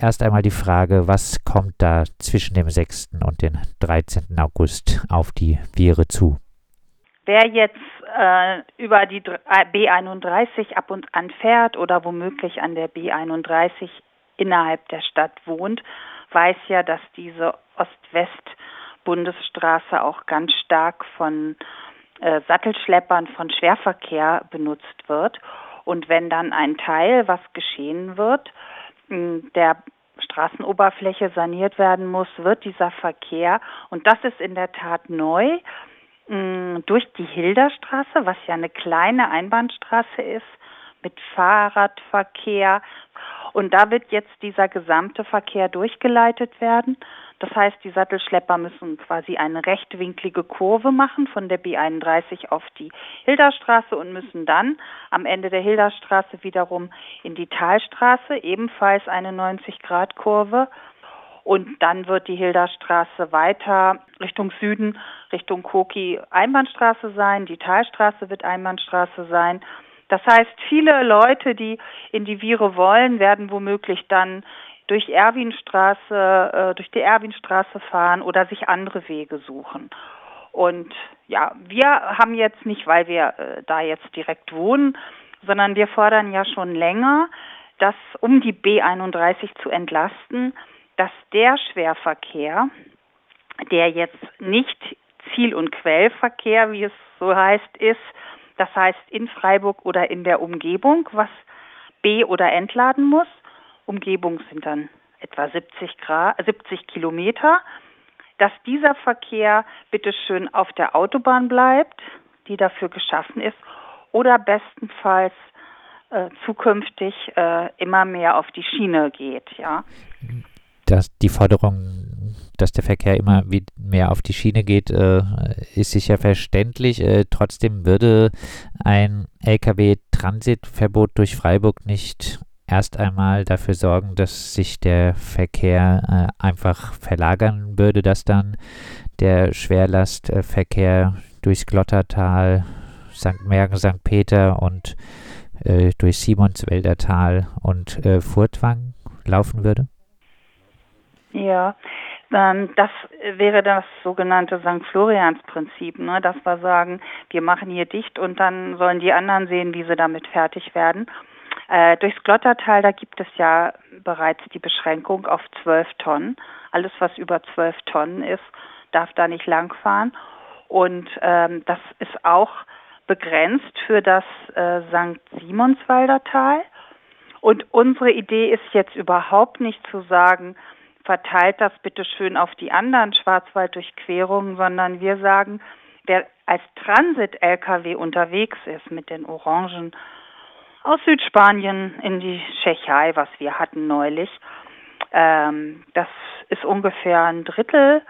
erst einmal die Frage, was kommt da zwischen dem 6. und dem 13. August auf die Viere zu? Wer jetzt äh, über die äh, B31 ab und an fährt oder womöglich an der B31 innerhalb der Stadt wohnt, weiß ja, dass diese Ost-West-Bundesstraße auch ganz stark von äh, Sattelschleppern, von Schwerverkehr benutzt wird. Und wenn dann ein Teil, was geschehen wird, der Straßenoberfläche saniert werden muss, wird dieser Verkehr, und das ist in der Tat neu, durch die Hilderstraße, was ja eine kleine Einbahnstraße ist, mit Fahrradverkehr. Und da wird jetzt dieser gesamte Verkehr durchgeleitet werden. Das heißt, die Sattelschlepper müssen quasi eine rechtwinklige Kurve machen von der B31 auf die Hilderstraße und müssen dann am Ende der Hilderstraße wiederum in die Talstraße, ebenfalls eine 90-Grad-Kurve. Und dann wird die Hilderstraße weiter Richtung Süden, Richtung Koki Einbahnstraße sein. Die Talstraße wird Einbahnstraße sein. Das heißt, viele Leute, die in die Viere wollen, werden womöglich dann durch Erwinstraße, äh, durch die Erwinstraße fahren oder sich andere Wege suchen. Und ja, wir haben jetzt nicht, weil wir äh, da jetzt direkt wohnen, sondern wir fordern ja schon länger, dass um die B31 zu entlasten, dass der Schwerverkehr, der jetzt nicht Ziel- und Quellverkehr, wie es so heißt, ist, das heißt in Freiburg oder in der Umgebung, was B- oder entladen muss, Umgebung sind dann etwa 70, Grad, 70 Kilometer, dass dieser Verkehr bitteschön auf der Autobahn bleibt, die dafür geschaffen ist, oder bestenfalls äh, zukünftig äh, immer mehr auf die Schiene geht, ja. Dass die Forderung, dass der Verkehr immer mehr auf die Schiene geht, äh, ist sicher verständlich. Trotzdem würde ein Lkw-Transitverbot durch Freiburg nicht erst einmal dafür sorgen, dass sich der Verkehr äh, einfach verlagern würde, dass dann der Schwerlastverkehr durchs Glottertal, St. Mergen, St. Peter und äh, durch Simonswälder und äh, Furtwang laufen würde? Ja, ähm, das wäre das sogenannte St. Florians-Prinzip, ne? dass wir sagen, wir machen hier dicht und dann sollen die anderen sehen, wie sie damit fertig werden. Äh, durchs Glottertal, da gibt es ja bereits die Beschränkung auf zwölf Tonnen. Alles, was über zwölf Tonnen ist, darf da nicht langfahren. Und ähm, das ist auch begrenzt für das äh, St. Simonswalder Tal. Und unsere Idee ist jetzt überhaupt nicht zu sagen, verteilt das bitte schön auf die anderen Schwarzwalddurchquerungen, sondern wir sagen, wer als Transit-LKW unterwegs ist mit den Orangen aus Südspanien in die Tschechei, was wir hatten neulich. Ähm, das ist ungefähr ein Drittel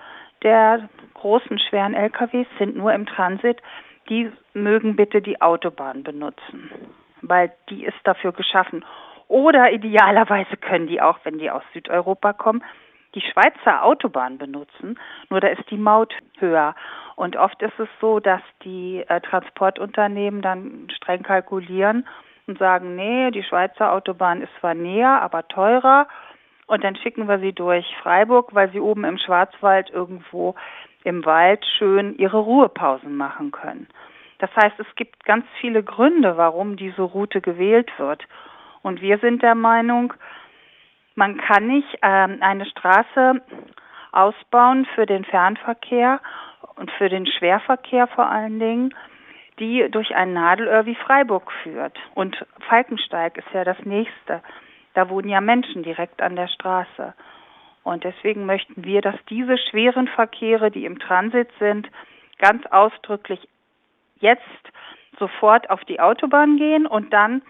der großen schweren LKWs sind nur im Transit. Die mögen bitte die Autobahn benutzen, weil die ist dafür geschaffen. Oder idealerweise können die auch, wenn die aus Südeuropa kommen, die Schweizer Autobahn benutzen, nur da ist die Maut höher. Und oft ist es so, dass die äh, Transportunternehmen dann streng kalkulieren und sagen, nee, die Schweizer Autobahn ist zwar näher, aber teurer. Und dann schicken wir sie durch Freiburg, weil sie oben im Schwarzwald irgendwo im Wald schön ihre Ruhepausen machen können. Das heißt, es gibt ganz viele Gründe, warum diese Route gewählt wird. Und wir sind der Meinung, man kann nicht ähm, eine Straße ausbauen für den Fernverkehr und für den Schwerverkehr vor allen Dingen, die durch ein Nadelöhr wie Freiburg führt. Und Falkensteig ist ja das nächste. Da wohnen ja Menschen direkt an der Straße. Und deswegen möchten wir, dass diese schweren Verkehre, die im Transit sind, ganz ausdrücklich jetzt sofort auf die Autobahn gehen und dann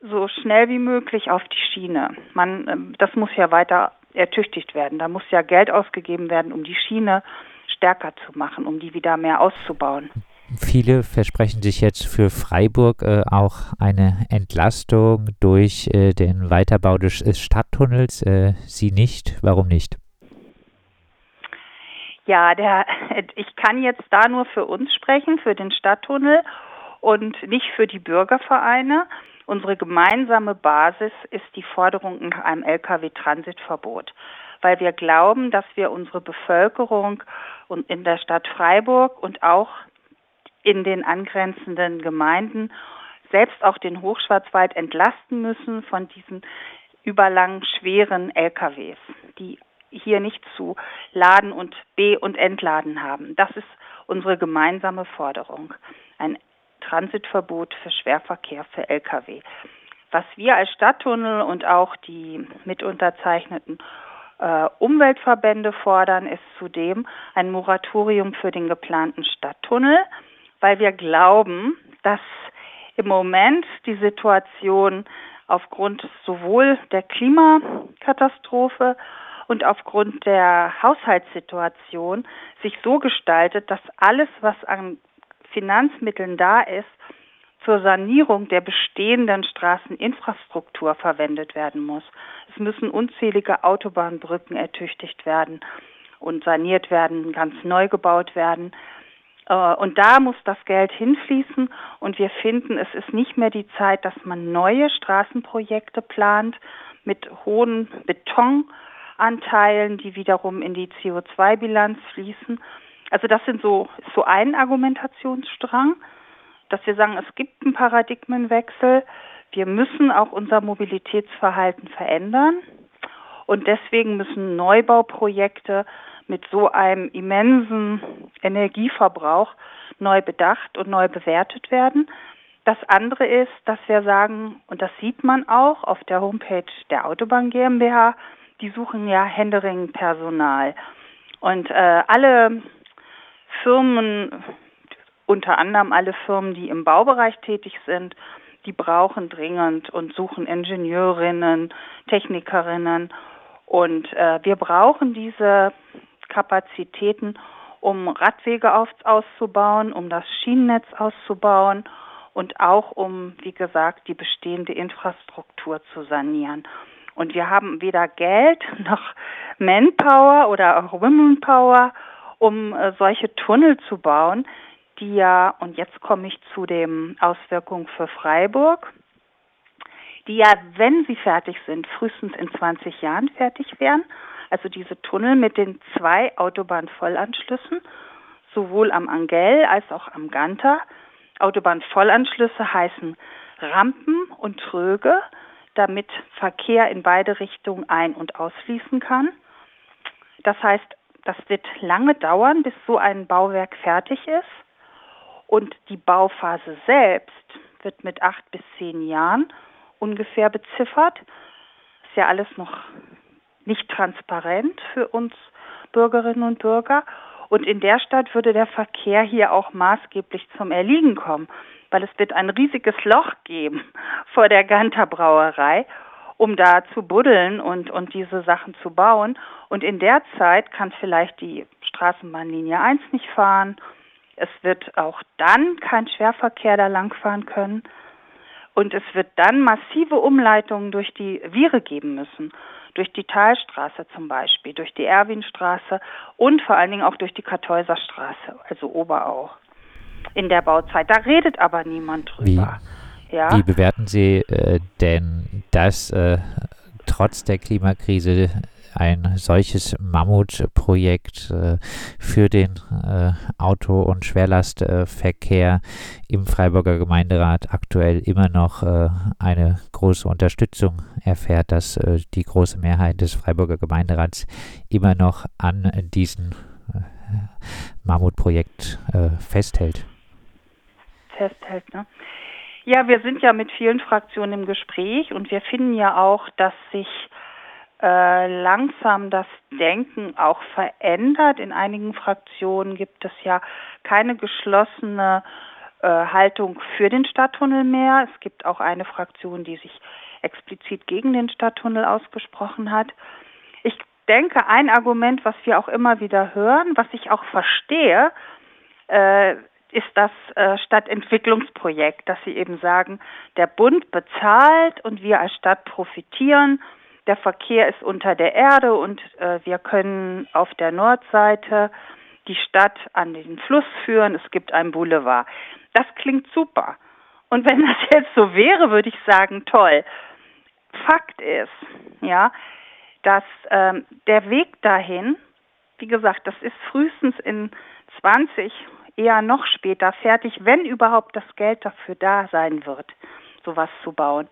so schnell wie möglich auf die Schiene. Man, ähm, das muss ja weiter ertüchtigt werden. Da muss ja Geld ausgegeben werden, um die Schiene stärker zu machen, um die wieder mehr auszubauen. Viele versprechen sich jetzt für Freiburg äh, auch eine Entlastung durch äh, den Weiterbau des äh, Stadttunnels. Äh, Sie nicht? Warum nicht? Ja, der, ich kann jetzt da nur für uns sprechen, für den Stadttunnel und nicht für die Bürgervereine. Unsere gemeinsame Basis ist die Forderung nach einem Lkw-Transitverbot, weil wir glauben, dass wir unsere Bevölkerung und in der Stadt Freiburg und auch in den angrenzenden Gemeinden, selbst auch den Hochschwarzwald entlasten müssen von diesen überlangen, schweren LKWs, die hier nicht zu laden und be- und entladen haben. Das ist unsere gemeinsame Forderung. Ein Transitverbot für Schwerverkehr für Lkw. Was wir als Stadttunnel und auch die mitunterzeichneten äh, Umweltverbände fordern, ist zudem ein Moratorium für den geplanten Stadttunnel, weil wir glauben, dass im Moment die Situation aufgrund sowohl der Klimakatastrophe und aufgrund der Haushaltssituation sich so gestaltet, dass alles, was an Finanzmitteln da ist, zur Sanierung der bestehenden Straßeninfrastruktur verwendet werden muss. Es müssen unzählige Autobahnbrücken ertüchtigt werden und saniert werden, ganz neu gebaut werden. Äh, und da muss das Geld hinfließen und wir finden, es ist nicht mehr die Zeit, dass man neue Straßenprojekte plant mit hohen Betonanteilen, die wiederum in die CO2-Bilanz fließen, also das sind so, so ein Argumentationsstrang, dass wir sagen, es gibt einen Paradigmenwechsel. Wir müssen auch unser Mobilitätsverhalten verändern. Und deswegen müssen Neubauprojekte mit so einem immensen Energieverbrauch neu bedacht und neu bewertet werden. Das andere ist, dass wir sagen, und das sieht man auch auf der Homepage der Autobahn GmbH, die suchen ja händeringend Personal. Und äh, alle Firmen, unter anderem alle Firmen, die im Baubereich tätig sind, die brauchen dringend und suchen Ingenieurinnen, Technikerinnen. Und äh, wir brauchen diese Kapazitäten, um Radwege auf, auszubauen, um das Schienennetz auszubauen und auch um, wie gesagt, die bestehende Infrastruktur zu sanieren. Und wir haben weder Geld noch Manpower oder auch Womenpower, um äh, solche Tunnel zu bauen, die ja, und jetzt komme ich zu den Auswirkungen für Freiburg, die ja, wenn sie fertig sind, frühestens in 20 Jahren fertig wären. Also diese Tunnel mit den zwei Autobahnvollanschlüssen, sowohl am Angell als auch am Ganter. Autobahnvollanschlüsse heißen Rampen und Tröge, damit Verkehr in beide Richtungen ein- und ausfließen kann. Das heißt, das wird lange dauern, bis so ein Bauwerk fertig ist. Und die Bauphase selbst wird mit acht bis zehn Jahren ungefähr beziffert. Ist ja alles noch nicht transparent für uns Bürgerinnen und Bürger. Und in der Stadt würde der Verkehr hier auch maßgeblich zum Erliegen kommen, weil es wird ein riesiges Loch geben vor der Ganter Brauerei um da zu buddeln und, und diese Sachen zu bauen. Und in der Zeit kann vielleicht die Straßenbahnlinie 1 nicht fahren. Es wird auch dann kein Schwerverkehr da langfahren können. Und es wird dann massive Umleitungen durch die Viere geben müssen. Durch die Talstraße zum Beispiel, durch die Erwinstraße und vor allen Dingen auch durch die Kartäuserstraße, also Oberau. In der Bauzeit. Da redet aber niemand drüber. Wie? Ja. Wie bewerten Sie äh, denn, dass äh, trotz der Klimakrise ein solches Mammutprojekt äh, für den äh, Auto- und Schwerlastverkehr im Freiburger Gemeinderat aktuell immer noch äh, eine große Unterstützung erfährt, dass die große Mehrheit des Freiburger Gemeinderats immer noch an diesem Mammutprojekt festhält. Festhält, ne? Ja, wir sind ja mit vielen Fraktionen im Gespräch und wir finden ja auch, dass sich äh, langsam das Denken auch verändert. In einigen Fraktionen gibt es ja keine geschlossene äh, Haltung für den Stadttunnel mehr. Es gibt auch eine Fraktion, die sich explizit gegen den Stadttunnel ausgesprochen hat. Ich denke, ein Argument, was wir auch immer wieder hören, was ich auch verstehe, äh, ist das äh, Stadtentwicklungsprojekt, dass sie eben sagen, der Bund bezahlt und wir als Stadt profitieren. Der Verkehr ist unter der Erde und äh, wir können auf der Nordseite die Stadt an den Fluss führen. Es gibt einen Boulevard. Das klingt super. Und wenn das jetzt so wäre, würde ich sagen, toll. Fakt ist, ja, dass ähm, der Weg dahin, wie gesagt, das ist frühestens in 20, eher noch später fertig, wenn überhaupt das Geld dafür da sein wird, sowas zu bauen.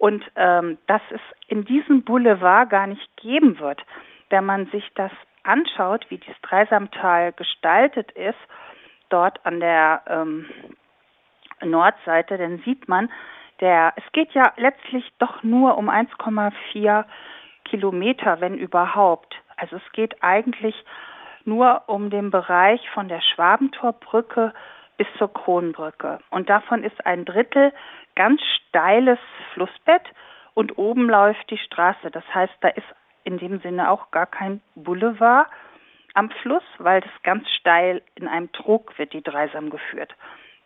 Und ähm, dass es in diesem Boulevard gar nicht geben wird, wenn man sich das anschaut, wie dieses Dreisamtal gestaltet ist, dort an der ähm, Nordseite, dann sieht man, der, es geht ja letztlich doch nur um 1,4 Kilometer, wenn überhaupt. Also es geht eigentlich nur um den Bereich von der Schwabentorbrücke bis zur Kronbrücke. Und davon ist ein Drittel ganz steiles Flussbett und oben läuft die Straße. Das heißt, da ist in dem Sinne auch gar kein Boulevard am Fluss, weil das ganz steil in einem Trog wird die Dreisam geführt.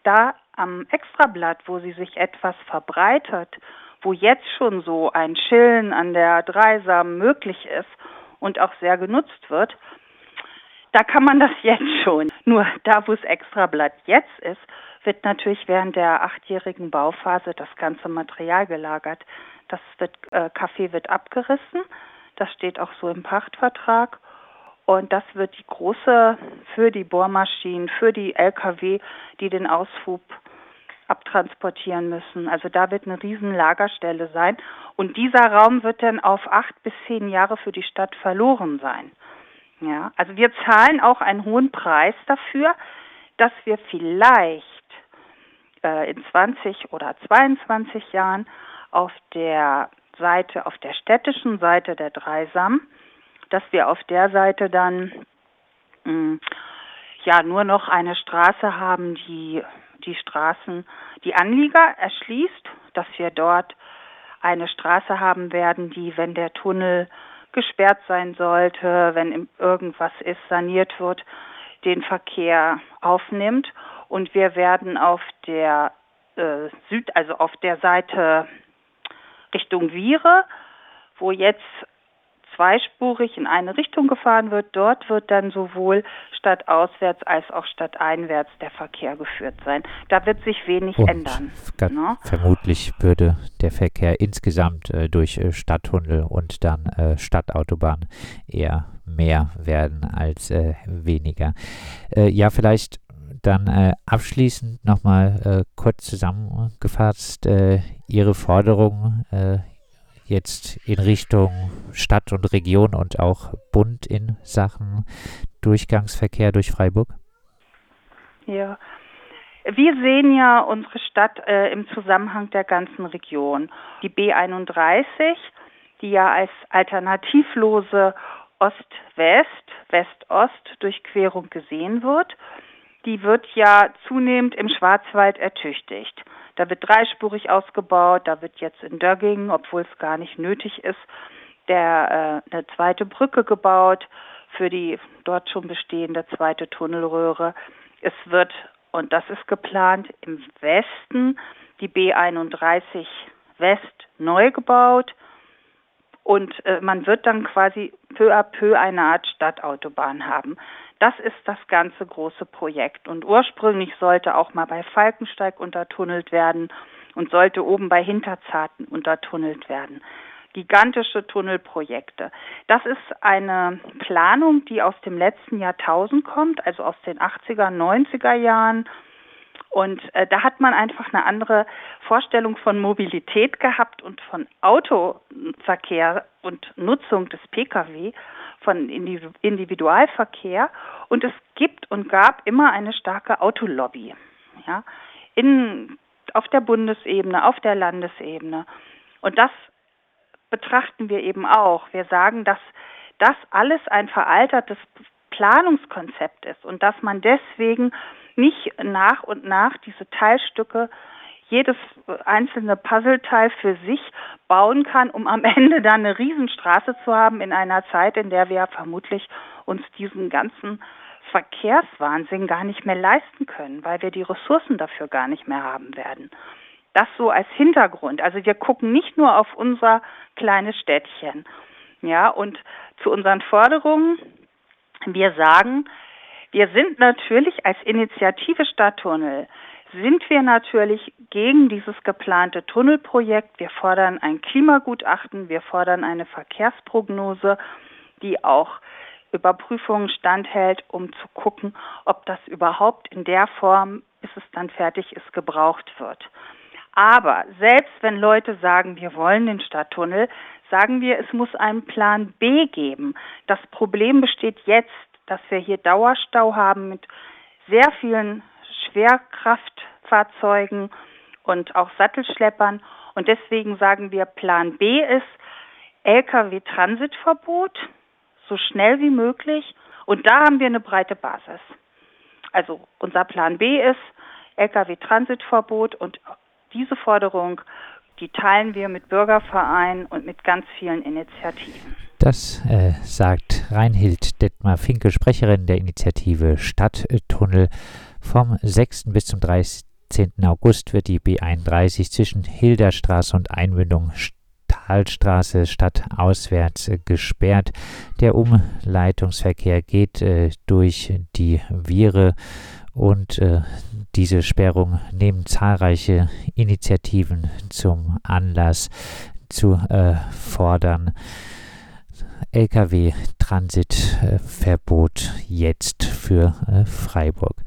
Da am Extrablatt, wo sie sich etwas verbreitert, wo jetzt schon so ein Chillen an der Dreisam möglich ist und auch sehr genutzt wird, da kann man das jetzt schon. Nur da, wo es Extrablatt jetzt ist, wird natürlich während der achtjährigen Bauphase das ganze Material gelagert. Das wird, äh, Kaffee wird abgerissen, das steht auch so im Pachtvertrag. Und das wird die große für die Bohrmaschinen, für die Lkw, die den Aushub abtransportieren müssen. Also da wird eine riesen Lagerstelle sein. Und dieser Raum wird dann auf acht bis zehn Jahre für die Stadt verloren sein. Ja, also wir zahlen auch einen hohen Preis dafür, dass wir vielleicht äh, in 20 oder 22 Jahren auf der Seite, auf der städtischen Seite der Dreisam, dass wir auf der Seite dann mh, hm, ja nur noch eine Straße haben, die die Straßen, die Anlieger erschließt, dass wir dort eine Straße haben werden, die, wenn der Tunnel gesperrt sein sollte, wenn irgendwas ist, saniert wird, den Verkehr aufnimmt. Und wir werden auf der äh, Süd, also auf der Seite Richtung Viere, wo jetzt zweispurig in eine Richtung gefahren wird, dort wird dann sowohl stadtauswärts als auch stadteinwärts der Verkehr geführt sein. Da wird sich wenig und ändern. Ne? Vermutlich würde der Verkehr insgesamt äh, durch äh, Stadttunnel und dann äh, Stadtautobahn eher mehr werden als äh, weniger. Äh, ja, vielleicht dann äh, abschließend nochmal äh, kurz zusammengefasst äh, Ihre Forderung äh, jetzt in Richtung Stadt und Region und auch Bund in Sachen Durchgangsverkehr durch Freiburg? Ja, wir sehen ja unsere Stadt äh, im Zusammenhang der ganzen Region. Die B31, die ja als alternativlose Ost-West, West-Ost-Durchquerung gesehen wird, die wird ja zunehmend im Schwarzwald ertüchtigt. Da wird dreispurig ausgebaut, da wird jetzt in Dögging, obwohl es gar nicht nötig ist, der, äh, eine zweite Brücke gebaut für die dort schon bestehende zweite Tunnelröhre. Es wird, und das ist geplant, im Westen die B31 West neu gebaut und äh, man wird dann quasi peu à peu eine Art Stadtautobahn haben. Das ist das ganze große Projekt. Und ursprünglich sollte auch mal bei Falkensteig untertunnelt werden und sollte oben bei Hinterzarten untertunnelt werden. Gigantische Tunnelprojekte. Das ist eine Planung, die aus dem letzten Jahrtausend kommt, also aus den 80er, 90er Jahren. Und äh, da hat man einfach eine andere Vorstellung von Mobilität gehabt und von Autoverkehr und Nutzung des Pkw von Individualverkehr und es gibt und gab immer eine starke Autolobby. Ja, in, auf der Bundesebene, auf der Landesebene. Und das betrachten wir eben auch. Wir sagen, dass das alles ein veraltertes Planungskonzept ist und dass man deswegen nicht nach und nach diese Teilstücke jedes einzelne Puzzleteil für sich bauen kann, um am Ende dann eine Riesenstraße zu haben in einer Zeit, in der wir vermutlich uns diesen ganzen Verkehrswahnsinn gar nicht mehr leisten können, weil wir die Ressourcen dafür gar nicht mehr haben werden. Das so als Hintergrund. Also wir gucken nicht nur auf unser kleines Städtchen. Ja, und zu unseren Forderungen, wir sagen, wir sind natürlich als Initiative Stadttunnel sind wir natürlich gegen dieses geplante Tunnelprojekt. Wir fordern ein Klimagutachten, wir fordern eine Verkehrsprognose, die auch Überprüfungen standhält, um zu gucken, ob das überhaupt in der Form, bis es dann fertig ist, gebraucht wird. Aber selbst wenn Leute sagen, wir wollen den Stadttunnel, sagen wir, es muss einen Plan B geben. Das Problem besteht jetzt, dass wir hier Dauerstau haben mit sehr vielen Schwerkraftfahrzeugen und auch Sattelschleppern. Und deswegen sagen wir, Plan B ist Lkw-Transitverbot, so schnell wie möglich. Und da haben wir eine breite Basis. Also unser Plan B ist Lkw-Transitverbot und diese Forderung, die teilen wir mit Bürgervereinen und mit ganz vielen Initiativen. Das äh, sagt Reinhild Detmar Finke, Sprecherin der Initiative Stadttunnel. Vom 6. bis zum 13. August wird die B31 zwischen Hilderstraße und Einmündung Stahlstraße stadtauswärts äh, gesperrt. Der Umleitungsverkehr geht äh, durch die Viere und äh, diese Sperrung nehmen zahlreiche Initiativen zum Anlass zu äh, fordern. Lkw-Transitverbot jetzt für äh, Freiburg.